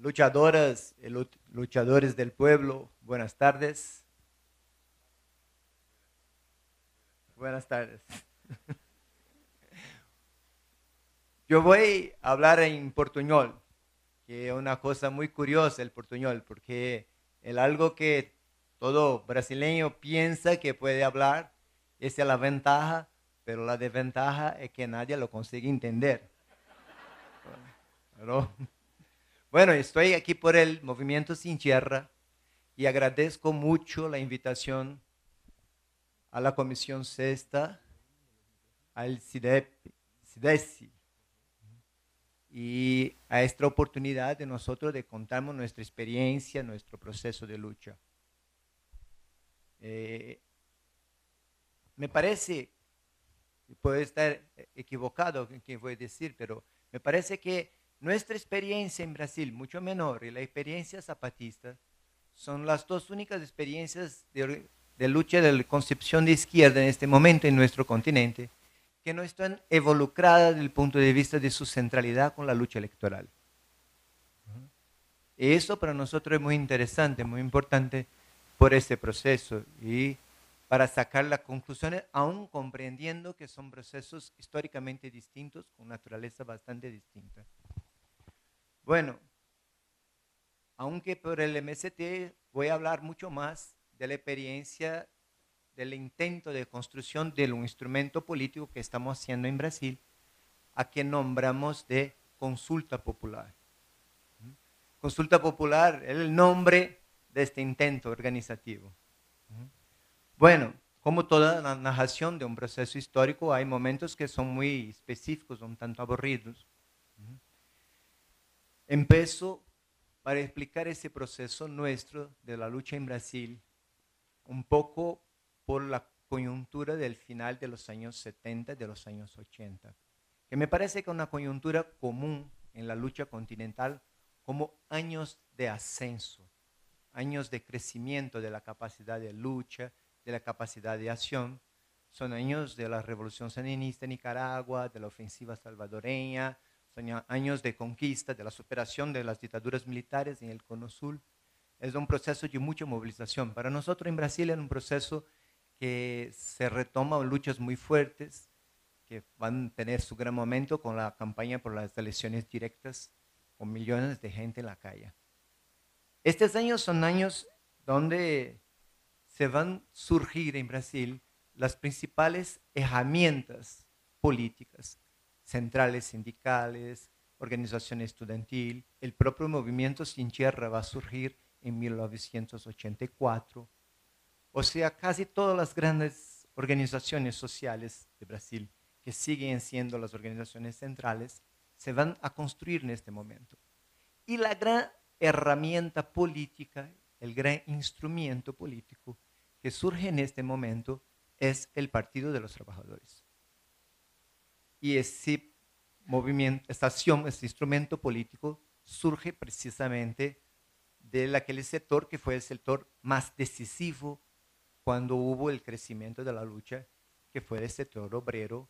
luchadoras luchadores del pueblo, buenas tardes. Buenas tardes. Yo voy a hablar en portuñol, que es una cosa muy curiosa el portuñol, porque es algo que todo brasileño piensa que puede hablar, esa es la ventaja, pero la desventaja es que nadie lo consigue entender. bueno, estoy aquí por el Movimiento Sin Tierra y agradezco mucho la invitación a la Comisión Sexta, al CIDESI y a esta oportunidad de nosotros de contarnos nuestra experiencia, nuestro proceso de lucha. Eh, me parece, puedo estar equivocado en que voy a decir, pero me parece que nuestra experiencia en Brasil, mucho menor, y la experiencia zapatista, son las dos únicas experiencias de, lucha de la concepción de izquierda en este momento en nuestro continente que no están involucradas desde el punto de vista de su centralidad con la lucha electoral. Y eso para nosotros es muy interesante, muy importante por este proceso y para sacar las conclusiones, aún comprendiendo que son procesos históricamente distintos, con naturaleza bastante distinta. Bueno, aunque por el MST voy a hablar mucho más de la experiencia del intento de construcción de un instrumento político que estamos haciendo en Brasil, a que nombramos de consulta popular. Consulta popular es el nombre de este intento organizativo. Bueno, como toda la narración de un proceso histórico, hay momentos que son muy específicos, un tanto aburridos. Empiezo para explicar ese proceso nuestro de la lucha en Brasil, un poco por la coyuntura del final de los años 70 de los años 80, que me parece que es una coyuntura común en la lucha continental como años de ascenso, años de crecimiento de la capacidad de lucha, de la capacidad de acción. Son años de la revolución sandinista en Nicaragua, de la ofensiva salvadoreña, años de conquista, de la superación de las dictaduras militares en el Cono Sur. Es un proceso de mucha movilización. Para nosotros en Brasil es un proceso que se retoman luchas muy fuertes, que van a tener su gran momento con la campaña por las elecciones directas, con millones de gente en la calle. Estos años son años donde se van a surgir en Brasil las principales herramientas políticas, centrales sindicales, organización estudiantil, el propio movimiento Sin Tierra va a surgir en 1984 o sea, casi todas las grandes organizaciones sociales de Brasil, que siguen siendo las organizaciones centrales, se van a construir en este momento. Y la gran herramienta política, el gran instrumento político que surge en este momento es el Partido de los Trabajadores. Y ese movimiento, esta acción, este instrumento político surge precisamente de aquel sector que fue el sector más decisivo cuando hubo el crecimiento de la lucha, que fue el sector obrero,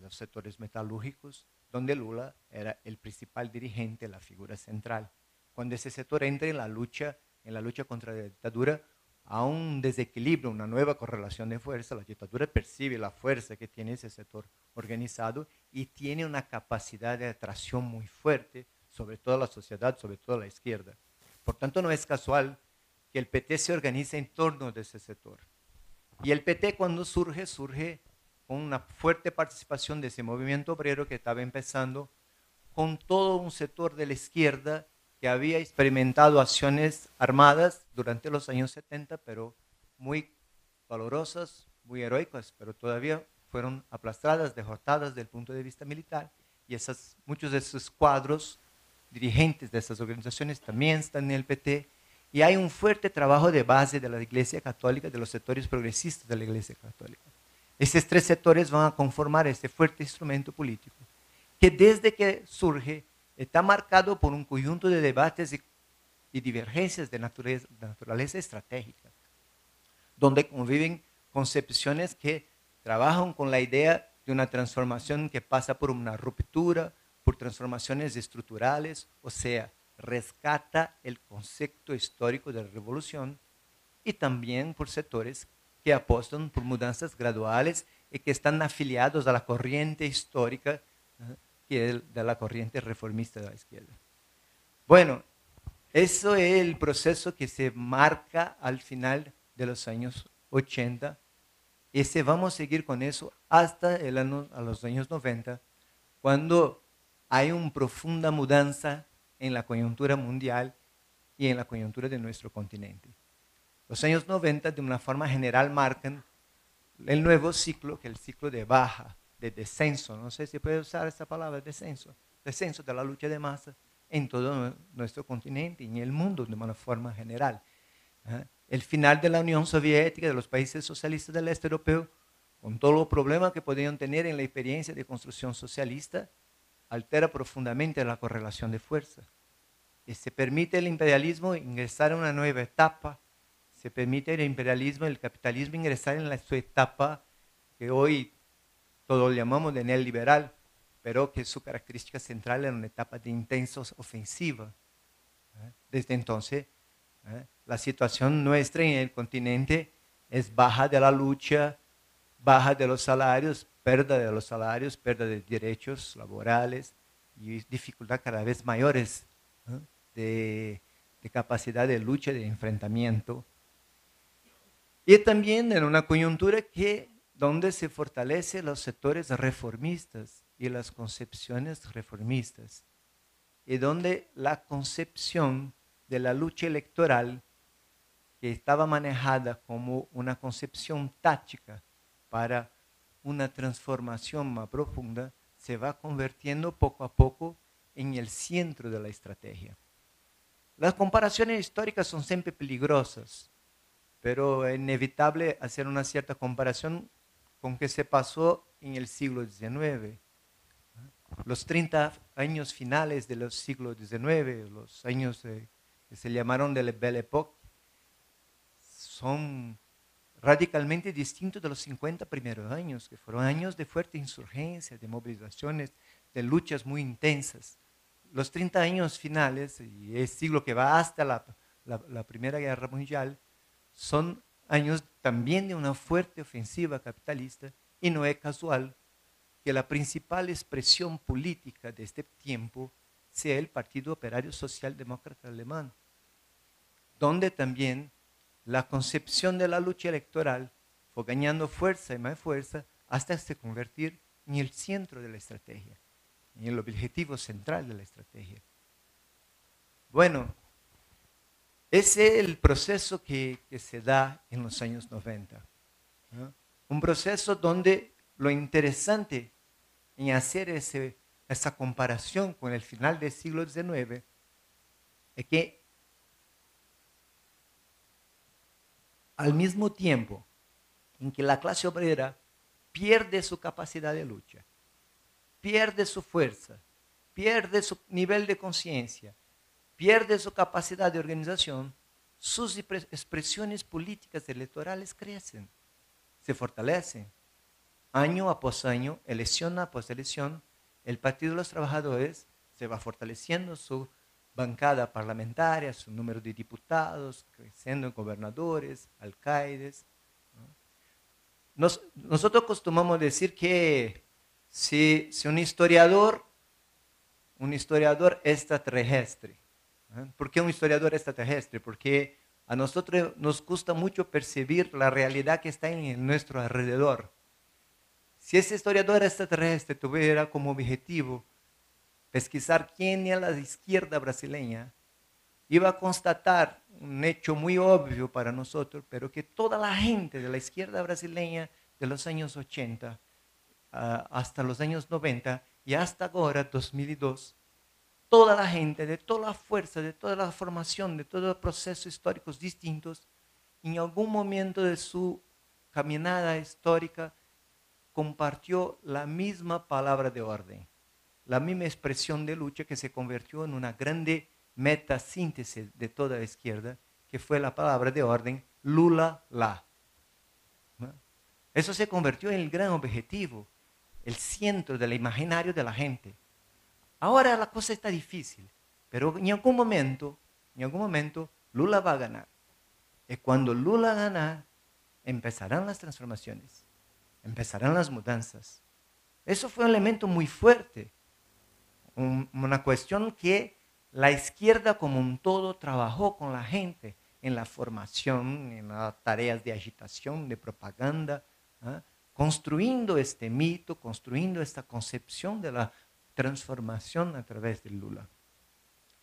los sectores metalúrgicos, donde Lula era el principal dirigente, la figura central. Cuando ese sector entra en la lucha, en la lucha contra la dictadura, a un desequilibrio, una nueva correlación de fuerza, la dictadura percibe la fuerza que tiene ese sector organizado y tiene una capacidad de atracción muy fuerte sobre toda la sociedad, sobre toda la izquierda. Por tanto, no es casual que el PT se organice en torno de ese sector. Y el PT cuando surge, surge con una fuerte participación de ese movimiento obrero que estaba empezando, con todo un sector de la izquierda que había experimentado acciones armadas durante los años 70, pero muy valorosas, muy heroicas, pero todavía fueron aplastadas, derrotadas desde el punto de vista militar. Y esas, muchos de esos cuadros dirigentes de esas organizaciones también están en el PT y hay un fuerte trabajo de base de la Iglesia Católica, de los sectores progresistas de la Iglesia Católica. Estos tres sectores van a conformar este fuerte instrumento político, que desde que surge está marcado por un conjunto de debates y, divergencias de naturaleza, de naturaleza estratégica, donde conviven concepciones que trabajan con la idea de una transformación que pasa por una ruptura, por transformaciones estructurales, o sea, rescata el concepto histórico de la revolución y también por sectores que apostan por mudanzas graduales y que están afiliados a la corriente histórica de la corriente reformista de la izquierda. Bueno, eso es el proceso que se marca al final de los años 80 y se vamos a seguir con eso hasta el año, a los años 90, cuando hay una profunda mudanza en la coyuntura mundial y en la coyuntura de nuestro continente. Los años 90 de una forma general marcan el nuevo ciclo, que es el ciclo de baja, de descenso, no sé si puede usar esa palabra, descenso, descenso de la lucha de masa en todo nuestro continente y en el mundo de una forma general. El final de la Unión Soviética, de los países socialistas del este europeo, con todos los problemas que podían tener en la experiencia de construcción socialista, altera profundamente la correlación de fuerza. Y se permite el imperialismo ingresar en una nueva etapa, se permite el imperialismo, el capitalismo ingresar en la, su etapa que hoy todos llamamos de neoliberal, pero que su característica central era una etapa de intensa ofensiva. ¿eh? Desde entonces, ¿eh? la situación nuestra en el continente es baja de la lucha, baja de los salarios, pérdida de los salarios, pérdida de derechos laborales y dificultad cada vez mayores ¿eh? de, de capacidad de lucha, de enfrentamiento. Y también en una coyuntura que donde se fortalecen los sectores reformistas y las concepciones reformistas, y donde la concepción de la lucha electoral, que estaba manejada como una concepción táctica para una transformación más profunda, se va convirtiendo poco a poco en el centro de la estrategia. Las comparaciones históricas son siempre peligrosas, pero es inevitable hacer una cierta comparación con que se pasó en el siglo XIX. Los 30 años finales del siglo XIX, los años que se llamaron de la Belle Époque, son radicalmente distintos de los 50 primeros años, que fueron años de fuerte insurgencia, de movilizaciones, de luchas muy intensas. Los 30 años finales, y el siglo que va hasta la Primera Guerra Mundial, son años también de una fuerte ofensiva capitalista y no es casual que la principal expresión política de este tiempo sea el Partido Operario Social Demócrata Alemán, donde también la concepción de la lucha electoral fue ganando fuerza y más fuerza hasta se convertir en el centro de la estrategia, en el objetivo central de la estrategia. Bueno, ese es el proceso que, se da en los años 90. Un proceso donde lo interesante en hacer esa comparación con el final del siglo XIX es que al mismo tiempo en que la clase obrera pierde su capacidad de lucha, pierde su fuerza, pierde su nivel de conciencia, pierde su capacidad de organización, sus expresiones políticas electorales crecen, se fortalecen. Año após año, elección após elección, el Partido de los Trabajadores se va fortaleciendo su bancada parlamentaria, su número de diputados, creciendo en gobernadores, alcaldes. nosotros acostumbramos decir que si, si un historiador, un historiador extraterrestre, ¿Por qué un historiador extraterrestre? Porque a nosotros nos gusta mucho percibir la realidad que está en nuestro alrededor. Si ese historiador extraterrestre tuviera como objetivo pesquisar quién es la izquierda brasileña, iba a constatar un hecho muy obvio para nosotros, pero que toda la gente de la izquierda brasileña de los años 80 ah, hasta los años 90 y hasta ahora, 2002, toda la gente, de toda la fuerza, de toda la formación, de todos los procesos históricos distintos, en algún momento de su caminada histórica compartió la misma palabra de orden, la misma expresión de lucha que se convirtió en una grande metasíntesis de toda la izquierda, que fue la palabra de orden Lula la. Eso se convirtió en el gran objetivo, el centro del imaginario de la gente. Ahora la cosa está difícil. Pero en algún momento, en momento, Lula va a ganar. Y cuando Lula gana, empezarán las transformaciones, empezarán las mudanzas. Eso fue un elemento muy fuerte, una cuestión que la izquierda como un todo trabajó con la gente en la formación, en las tareas de agitación, de propaganda, ¿ah? construyendo este mito, construyendo esta concepción de la transformación a través de Lula.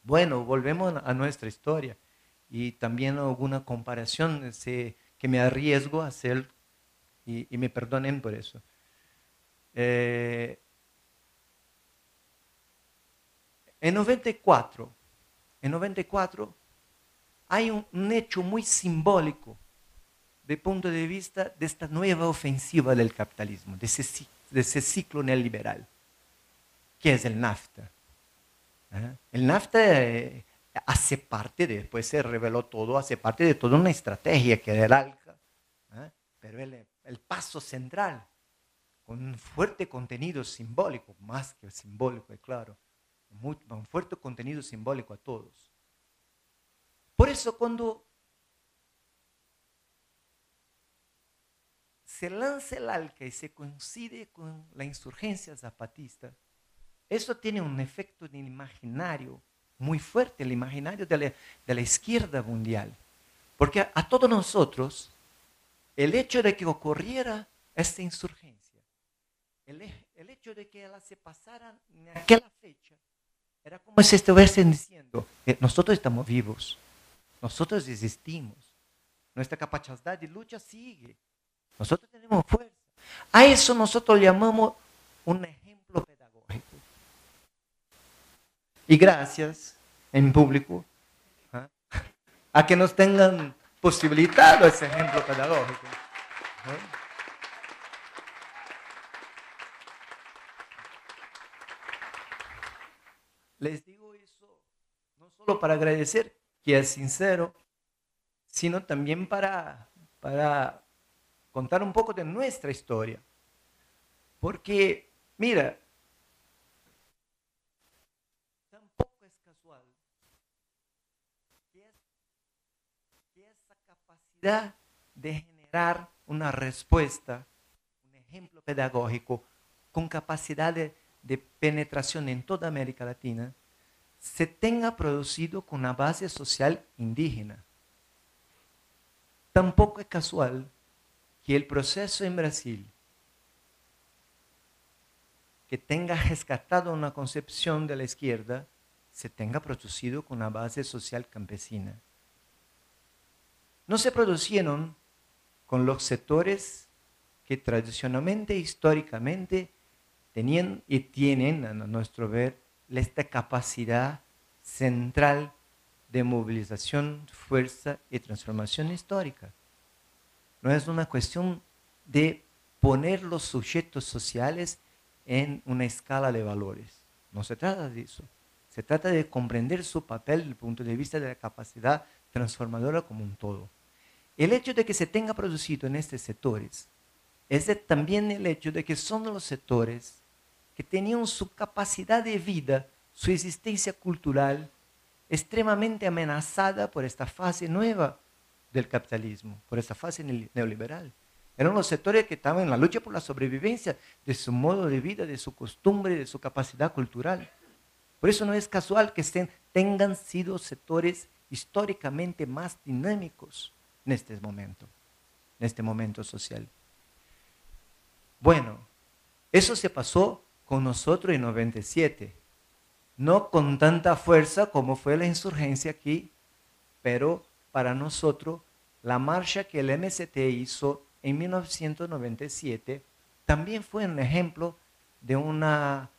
Bueno, volvemos a nuestra historia y también alguna comparación que me arriesgo a hacer y, me perdonen por eso. Eh, en 94, en 94 hay un, hecho muy simbólico de punto de vista de esta nueva ofensiva del capitalismo, de ese ciclo neoliberal, que es el NAFTA. ¿Eh? El NAFTA eh, hace parte, después se reveló todo, hace parte de toda una estrategia que era ¿eh? pero el, el, paso central, con un fuerte contenido simbólico, más que simbólico, es claro, un fuerte contenido simbólico a todos. Por eso cuando se lanza el ALCA y se coincide con la insurgencia zapatista, eso tiene un efecto en el imaginario muy fuerte, el imaginario de la, izquierda mundial. Porque a, todos nosotros, el hecho de que ocurriera esta insurgencia, el, hecho de que ella se pasara en aquella fecha, era como si estuviesen diciendo, nosotros estamos vivos, nosotros existimos, nuestra capacidad de lucha sigue, nosotros tenemos fuerza. A eso nosotros llamamos un ejemplo pedagógico. Y gracias en público ¿ah? a que nos tengan posibilitado ese ejemplo pedagógico. Les digo eso no solo para agradecer, que es sincero, sino también para, para contar un poco de nuestra historia. Porque, mira, de generar una respuesta, un ejemplo pedagógico con capacidad de, penetración en toda América Latina, se tenga producido con una base social indígena. Tampoco es casual que el proceso en Brasil, que tenga rescatado una concepción de la izquierda, se tenga producido con una base social campesina no se producieron con los sectores que tradicionalmente, históricamente, tenían y tienen, a nuestro ver, esta capacidad central de movilización, fuerza y transformación histórica. No es una cuestión de poner los sujetos sociales en una escala de valores. No se trata de eso. Se trata de comprender su papel desde el punto de vista de la capacidad transformadora como un todo. El hecho de que se tenga producido en estos sectores es también el hecho de que son los sectores que tenían su capacidad de vida, su existencia cultural extremadamente amenazada por esta fase nueva del capitalismo, por esta fase neoliberal. Eran los sectores que estaban en la lucha por la sobrevivencia de su modo de vida, de su costumbre, de su capacidad cultural. Por eso no es casual que tengan sido sectores históricamente más dinámicos en este momento, en este momento social. Bueno, eso se pasó con nosotros en 97, no con tanta fuerza como fue la insurgencia aquí, pero para nosotros la marcha que el MST hizo en 1997 también fue un ejemplo de una,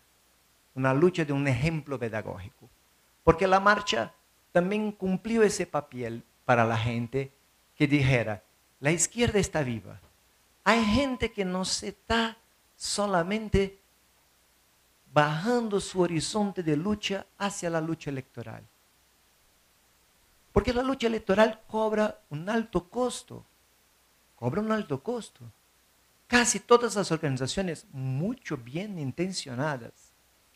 una lucha, de un ejemplo pedagógico. Porque la marcha también cumplió ese papel para la gente que dijera, la izquierda está viva. Hay gente que no se está solamente bajando su horizonte de lucha hacia la lucha electoral. Porque la lucha electoral cobra un alto costo. Cobra un alto costo. Casi todas las organizaciones, mucho bien intencionadas,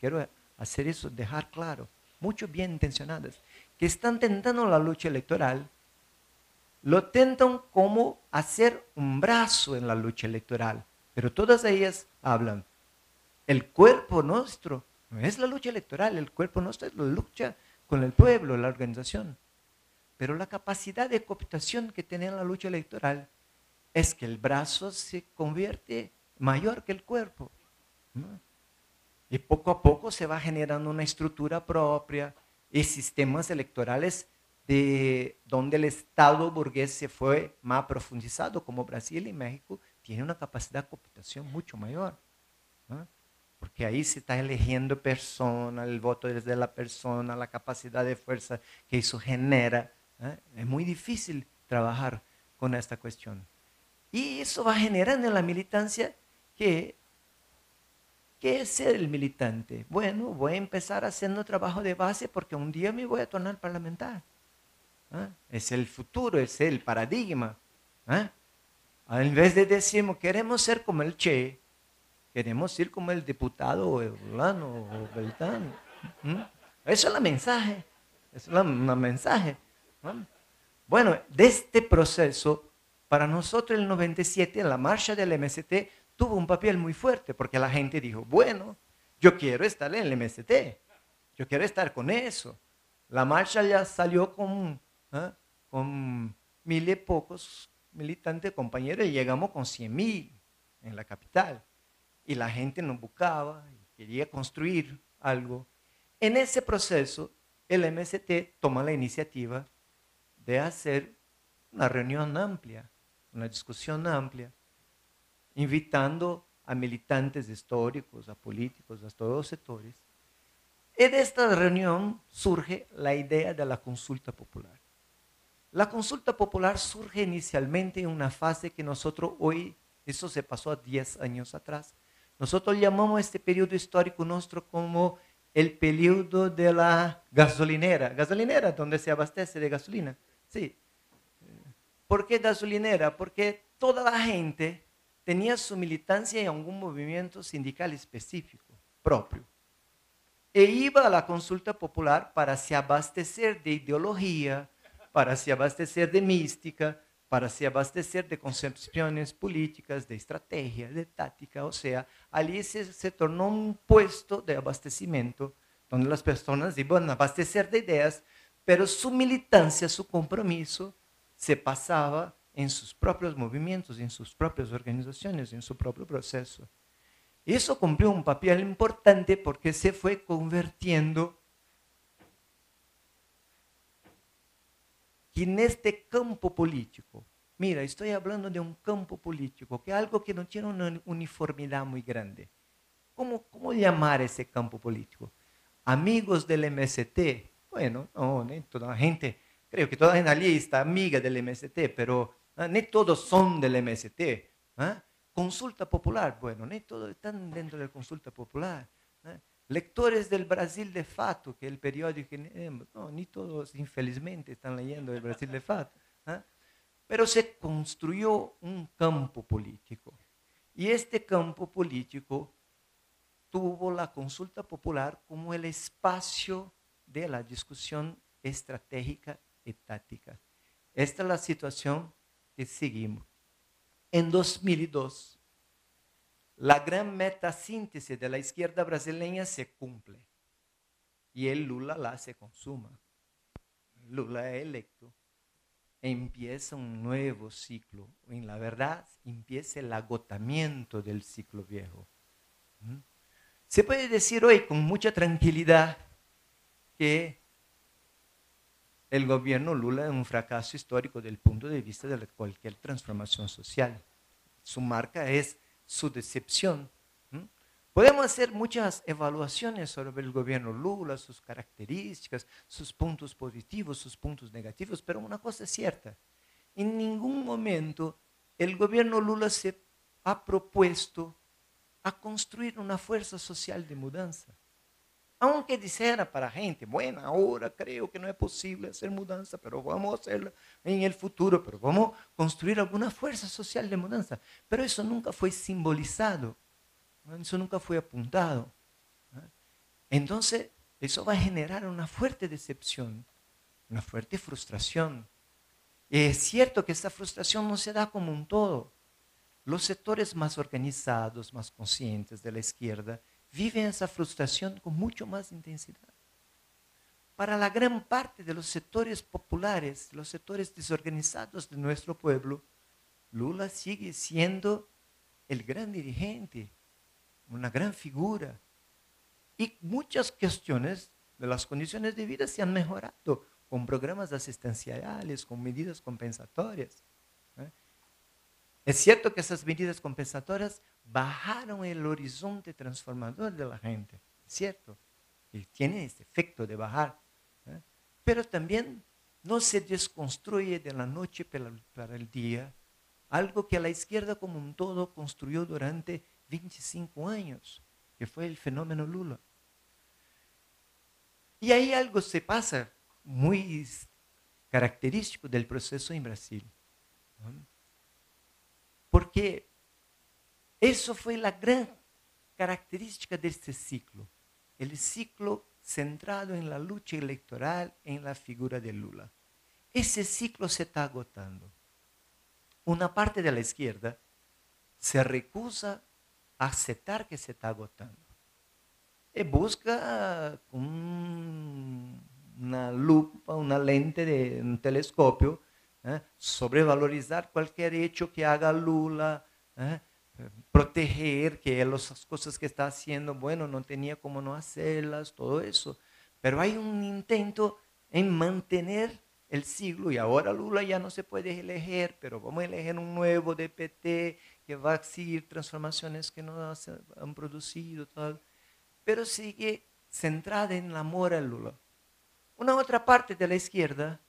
quiero hacer eso, dejar claro, mucho bien intencionadas, que están tentando la lucha electoral, lo tentan como hacer un brazo en la lucha electoral, pero todas ellas hablan, el cuerpo nuestro no es la lucha electoral, el cuerpo nuestro es la lucha con el pueblo, la organización. Pero la capacidad de cooptación que tiene la lucha electoral es que el brazo se convierte mayor que el cuerpo. Y poco a poco se va generando una estructura propia y sistemas electorales de donde el Estado burgués se fue más profundizado, como Brasil y México, tiene una capacidad de cooptación mucho mayor. Porque ahí se está eligiendo persona, el voto desde la persona, la capacidad de fuerza que eso genera. Es muy difícil trabajar con esta cuestión. Y eso va generando en la militancia que, ¿qué es ser el militante? Bueno, voy a empezar haciendo trabajo de base porque un día me voy a tornar parlamentar. ¿Eh? Es el futuro, es el paradigma. ¿eh? En vez de decir, queremos ser como el Che, queremos ser como el diputado o o Beltán. Eso es la mensaje. Es la, mensaje. Bueno, de este proceso, para nosotros el 97, la marcha del MST tuvo un papel muy fuerte, porque la gente dijo, bueno, yo quiero estar en el MST, yo quiero estar con eso. La marcha ya salió con, ¿ah? con mil y pocos militantes, compañeros, y llegamos con cien mil en la capital. Y la gente nos buscaba, y quería construir algo. En ese proceso, el MST toma la iniciativa de hacer una reunión amplia, una discusión amplia, invitando a militantes históricos, a políticos, a todos los sectores. Y de esta reunión surge la idea de la consulta popular. La consulta popular surge inicialmente en una fase que nosotros hoy, eso se pasó a 10 años atrás, nosotros llamamos este periodo histórico nuestro como el periodo de la gasolinera. Gasolinera, donde se abastece de gasolina. Sí. ¿Por qué gasolinera? Porque toda la gente tenía su militancia en algún movimiento sindical específico, propio. E iba a la consulta popular para se abastecer de ideología, para se abastecer de mística, para se abastecer de concepciones políticas, de estrategia, de táctica. O sea, allí se, se tornó un puesto de abastecimiento donde las personas iban a abastecer de ideas, pero su militancia, su compromiso se pasaba en sus propios movimientos, en sus propias organizaciones, en su propio proceso. Eso cumplió un papel importante porque se fue convirtiendo que en este campo político, mira, estoy hablando de un campo político, que es algo que no tiene una uniformidad muy grande. ¿Cómo, cómo llamar ese campo político? Amigos del MST. Bueno, no, toda la gente, creo que toda la gente allí está amiga del MST, pero no ah, todos son del MST. ¿ah? Consulta popular, bueno, no todos están dentro de la consulta popular. ¿ah? Lectores del Brasil de Fato, que es el periódico que no, ni todos infelizmente están leyendo el Brasil de Fato. ¿ah? Pero se construyó un campo político. Y este campo político tuvo la consulta popular como el espacio de la discusión estratégica y táctica. Esta es la situación que seguimos. En 2002, la gran metasíntesis de la izquierda brasileña se cumple y el Lula la se consuma. Lula es electo. Empieza un nuevo ciclo. En la verdad, empieza el agotamiento del ciclo viejo. ¿Mm? Se puede decir hoy con mucha tranquilidad que el gobierno Lula es un fracaso histórico desde el punto de vista de cualquier transformación social. Su marca es su decepción. Podemos hacer muchas evaluaciones sobre el gobierno Lula, sus características, sus puntos positivos, sus puntos negativos, pero una cosa es cierta, en ningún momento el gobierno Lula se ha propuesto a construir una fuerza social de mudanza. Aunque dijera para gente, bueno, ahora creo que no es posible hacer mudanza, pero vamos a hacerla en el futuro, pero vamos a construir alguna fuerza social de mudanza. Pero eso nunca fue simbolizado, eso nunca fue apuntado. Entonces, eso va a generar una fuerte decepción, una fuerte frustración. Es cierto que esta frustración no se da como un todo. Los sectores más organizados, más conscientes de la izquierda, viven esa frustración con mucho más intensidad. Para la gran parte de los sectores populares, los sectores desorganizados de nuestro pueblo, Lula sigue siendo el gran dirigente, una gran figura. Y muchas cuestiones de las condiciones de vida se han mejorado con programas asistenciales, con medidas compensatorias. ¿eh? Es cierto que esas medidas compensatorias bajaron el horizonte transformador de la gente, cierto, y tiene ese efecto de bajar, ¿eh? pero también no se desconstruye de la noche para el día algo que la izquierda como un todo construyó durante 25 años, que fue el fenómeno Lula. Y ahí algo se pasa muy característico del proceso en Brasil. Porque eso fue la gran característica de este ciclo. El ciclo centrado en la lucha electoral, en la figura de Lula. Ese ciclo se está agotando. Una parte de la izquierda se recusa a aceptar que se está agotando. Y busca un una lupa, una lente de un telescopio, ¿eh? sobrevalorizar cualquier hecho que haga Lula, ¿eh? Proteger que las cosas que está haciendo, bueno, no tenía cómo no hacerlas, todo eso. Pero hay un intento en mantener el siglo y ahora Lula ya no se puede elegir, pero vamos a elegir un nuevo DPT que va a seguir transformaciones que no han producido, tal. pero sigue centrada en el amor a Lula. Una otra parte de la izquierda,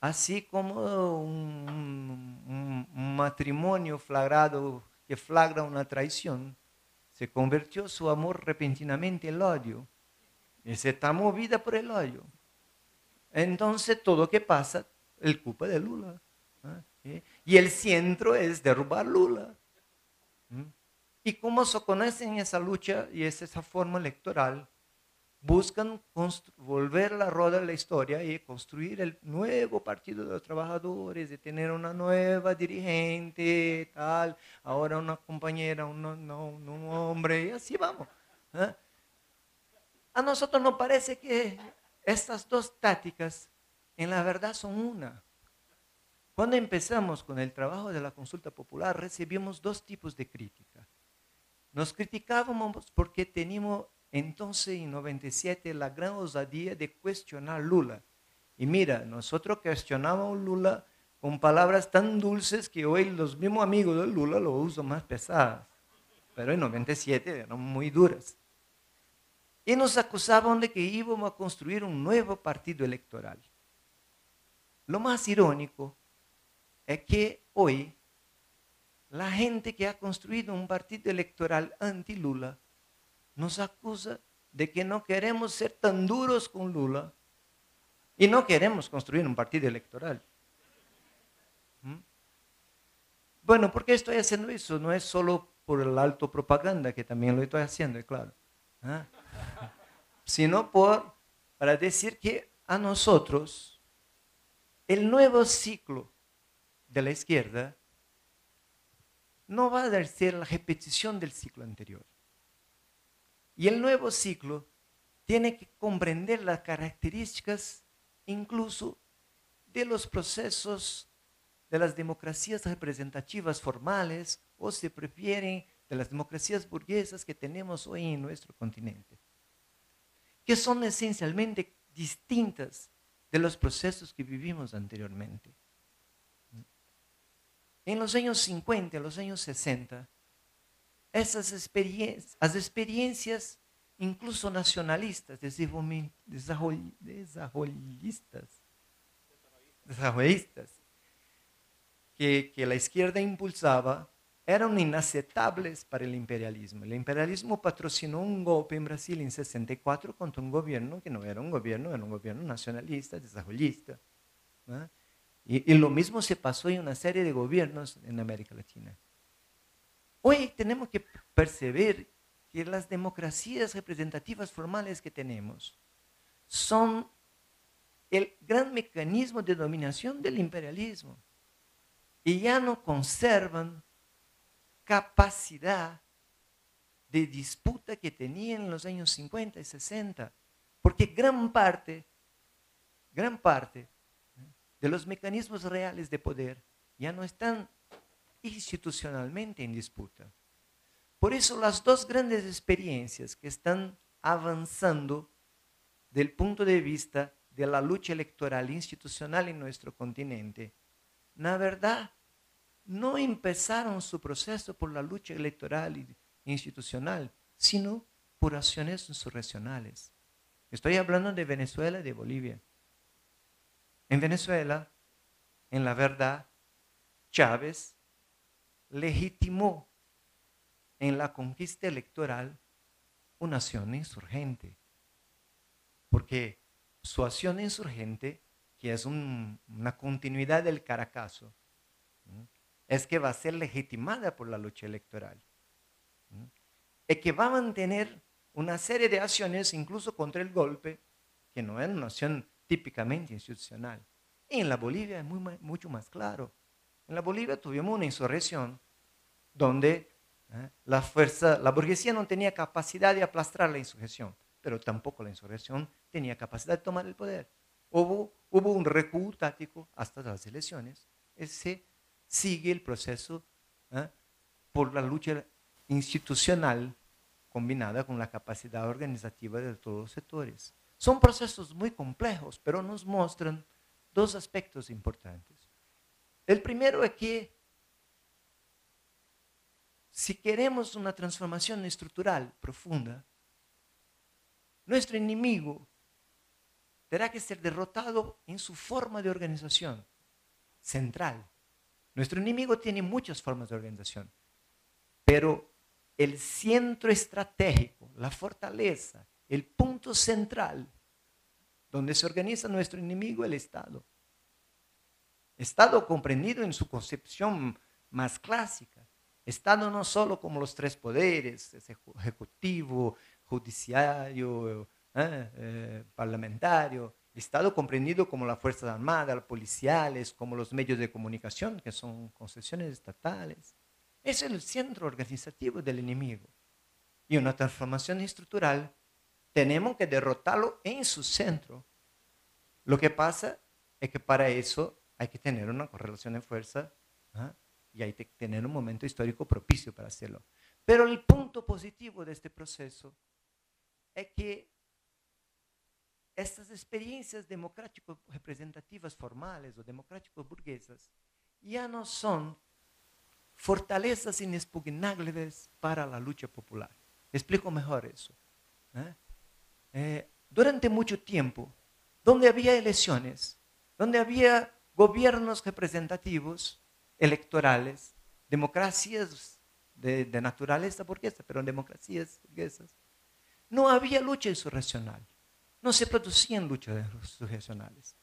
así como un, matrimonio flagrado que flagra una traición, se convirtió su amor repentinamente en odio. Y se está movida por el odio. Entonces todo lo que pasa, el culpa de Lula. Y el centro es derrubar Lula. Y como se conocen esa lucha y esa forma electoral, buscan volver la roda de la historia y construir el nuevo Partido de los Trabajadores, de tener una nueva dirigente, tal, ahora una compañera, un, un hombre, y así vamos. ¿eh? A nosotros nos parece que estas dos tácticas en la verdad son una. Cuando empezamos con el trabajo de la consulta popular, recibimos dos tipos de crítica. Nos criticábamos porque teníamos entonces en 97 la gran osadía de cuestionar Lula. Y mira, nosotros cuestionamos Lula con palabras tan dulces que hoy los mismos amigos de Lula lo usan más pesadas. Pero en 97 eran muy duras. Y nos acusaban de que íbamos a construir un nuevo partido electoral. Lo más irónico es que hoy la gente que ha construido un partido electoral anti-Lula nos acusa de que no queremos ser tan duros con Lula y no queremos construir un partido electoral. ¿Mm? Bueno, ¿por qué estoy haciendo eso? No es solo por el alto propaganda, que también lo estoy haciendo, claro. ¿ah? Sino por, para decir que a nosotros el nuevo ciclo de la izquierda no va a ser la repetición del ciclo anterior. Y el nuevo ciclo tiene que comprender las características incluso de los procesos de las democracias representativas formales o si prefieren de las democracias burguesas que tenemos hoy en nuestro continente, que son esencialmente distintas de los procesos que vivimos anteriormente. En los años 50, en los años 60, esas experiencias, las experiencias incluso nacionalistas, desarrollistas, desarrollistas que, que la izquierda impulsaba, eran inaceptables para el imperialismo. El imperialismo patrocinó un golpe en Brasil en 64 contra un gobierno que no era un gobierno, era un gobierno nacionalista, desarrollista. Y, y, lo mismo se pasó en una serie de gobiernos en América Latina. Hoy tenemos que percibir que las democracias representativas formales que tenemos son el gran mecanismo de dominación del imperialismo y ya no conservan capacidad de disputa que tenían en los años 50 y 60, porque gran parte, gran parte de los mecanismos reales de poder ya no están institucionalmente en disputa. Por eso las dos grandes experiencias que están avanzando del punto de vista de la lucha electoral institucional en nuestro continente, la verdad, no empezaron su proceso por la lucha electoral institucional, sino por acciones insurreccionales. Estoy hablando de Venezuela y de Bolivia. En Venezuela, en la verdad, Chávez legitimó en la conquista electoral una acción insurgente. Porque su acción insurgente, que es una continuidad del Caracazo, es que va a ser legitimada por la lucha electoral. Es que va a mantener una serie de acciones, incluso contra el golpe, que no es una acción típicamente institucional. Y en la Bolivia es mucho más claro. En la Bolivia tuvimos una insurrección donde ¿eh? la fuerza, la burguesía no tenía capacidad de aplastar la insurrección, pero tampoco la insurrección tenía capacidad de tomar el poder. Hubo, un recuo táctico hasta las elecciones. Ese sigue el proceso ¿eh? por la lucha institucional combinada con la capacidad organizativa de todos los sectores. Son procesos muy complejos, pero nos muestran dos aspectos importantes. El primero es que si queremos una transformación estructural profunda, nuestro enemigo tendrá que ser derrotado en su forma de organización central. Nuestro enemigo tiene muchas formas de organización, pero el centro estratégico, la fortaleza, el punto central donde se organiza nuestro enemigo, el Estado. Estado comprendido en su concepción más clásica. Estado no solo como los tres poderes, ejecutivo, judiciario, eh, eh, parlamentario, Estado comprendido como la Fuerza Armada, los policiales, como los medios de comunicación, que son concesiones estatales. Es el centro organizativo del enemigo. Y una transformación estructural, tenemos que derrotarlo en su centro. Lo que pasa es que para eso hay que tener una correlación de fuerza ¿ah? y hay que tener un momento histórico propicio para hacerlo. Pero el punto positivo de este proceso es que estas experiencias democráticos representativas formales o democráticos burguesas ya no son fortalezas inexpugnables para la lucha popular. Explico mejor eso. ¿eh? Eh, durante mucho tiempo, donde había elecciones, donde había gobiernos representativos, electorales, democracias de, naturaleza burguesa, pero democracias burguesas, no había lucha insurreccional, no se producían luchas insurreccionales.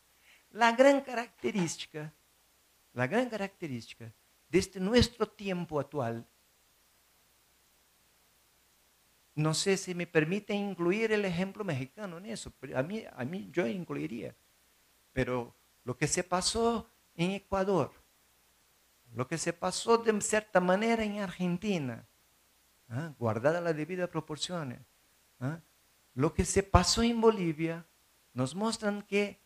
La gran característica, la gran característica de este nuestro tiempo actual, no sé si me permite incluir el ejemplo mexicano en eso, a mí, a mí yo incluiría, pero lo que se pasó en Ecuador, lo que se pasó de cierta manera en Argentina, ¿ah? guardada la debida proporciones, ¿ah? lo que se pasó en Bolivia, nos muestran que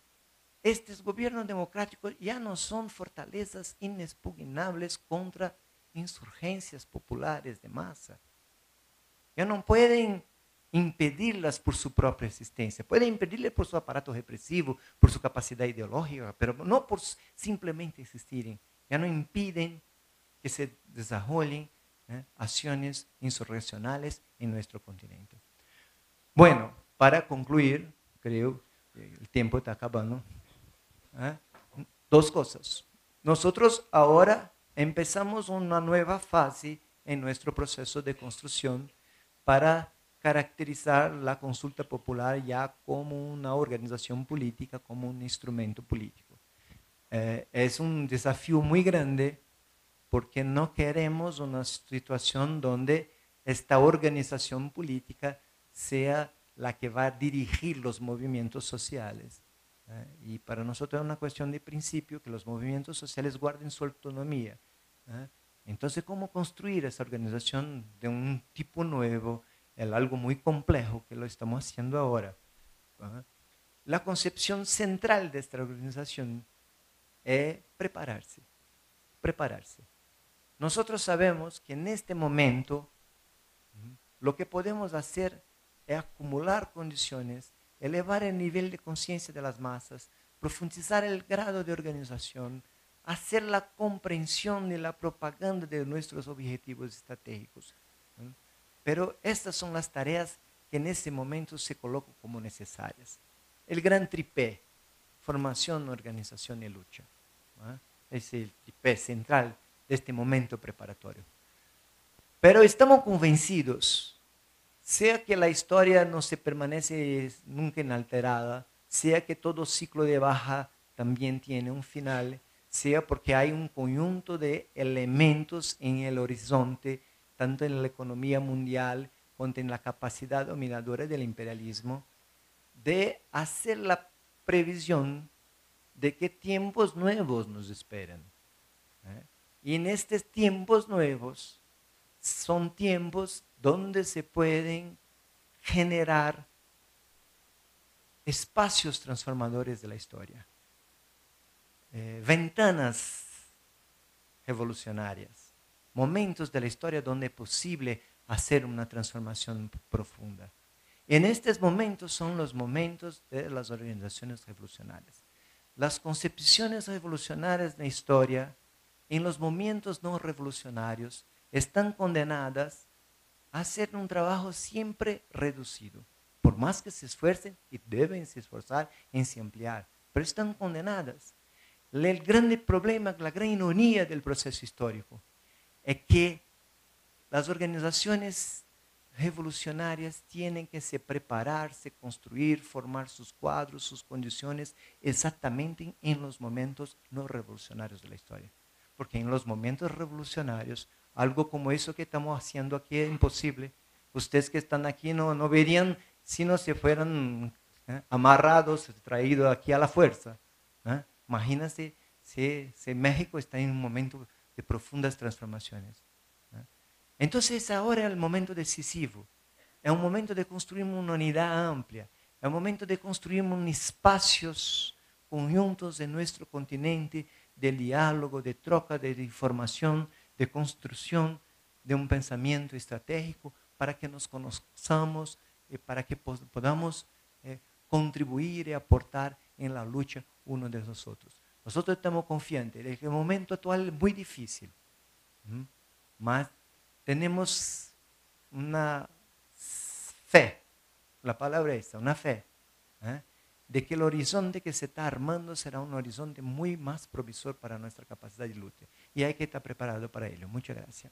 estos gobiernos democráticos ya no son fortalezas inexpugnables contra insurgencias populares de masa. Ya no pueden impedirlas por su propia existencia. Puede impedirle por su aparato represivo, por su capacidad ideológica, pero no por simplemente existir. Ya no impiden que se desarrollen ¿eh? acciones insurreccionales en nuestro continente. Bueno, para concluir, creo que el tiempo está acabando. ¿eh? Dos cosas. Nosotros ahora empezamos una nueva fase en nuestro proceso de construcción para caracterizar la consulta popular ya como una organización política, como un instrumento político. Eh, es un desafío muy grande porque no queremos una situación donde esta organización política sea la que va a dirigir los movimientos sociales. ¿eh? Y para nosotros es una cuestión de principio que los movimientos sociales guarden su autonomía. ¿eh? Entonces, ¿cómo construir esa organización de un tipo nuevo? Es algo muy complejo que lo estamos haciendo ahora. La concepción central de esta organización es prepararse, prepararse. Nosotros sabemos que en este momento lo que podemos hacer es acumular condiciones, elevar el nivel de conciencia de las masas, profundizar el grado de organización, hacer la comprensión y la propaganda de nuestros objetivos estratégicos. Pero estas son las tareas que en este momento se colocan como necesarias. El gran tripé, formación, organización y lucha. Es el tripé central de este momento preparatorio. Pero estamos convencidos, sea que la historia no se permanece nunca inalterada, sea que todo ciclo de baja también tiene un final, sea porque hay un conjunto de elementos en el horizonte, tanto en la economía mundial como en la capacidad dominadora del imperialismo, de hacer la previsión de qué tiempos nuevos nos esperan. ¿eh? Y en estos tiempos nuevos son tiempos donde se pueden generar espacios transformadores de la historia, eh, ventanas revolucionarias, momentos de la historia donde es posible hacer una transformación profunda. En estos momentos son los momentos de las organizaciones revolucionarias. Las concepciones revolucionarias de la historia en los momentos no revolucionarios están condenadas a hacer un trabajo siempre reducido, por más que se esfuercen y deben se esforzar en se ampliar, pero están condenadas. El grande problema, la gran ironía del proceso histórico es que las organizaciones revolucionarias tienen que se prepararse, construir, formar sus cuadros, sus condiciones exactamente en los momentos no revolucionarios de la historia porque en los momentos revolucionarios, algo como eso que estamos haciendo aquí es imposible. Ustedes que están aquí no, no verían si no se fueran ¿eh? amarrados, traídos aquí a la fuerza. ¿eh? Imagínense si, si, México está en un momento de profundas transformaciones. ¿eh? Entonces ahora es el momento decisivo. Es un momento de construir una unidad amplia. Es un momento de construir espacios conjuntos en nuestro continente de diálogo, de troca de información, de construcción de un pensamiento estratégico para que nos conozcamos y para que podamos eh, contribuir y aportar en la lucha uno de nosotros. Nosotros estamos confiantes que el momento actual es muy difícil, mas tenemos una fe, la palabra es esta, una fe, ¿eh? de que el horizonte que se está armando será un horizonte muy más provisor para nuestra capacidad de lucha. Y hay que estar preparado para ello. Muchas gracias.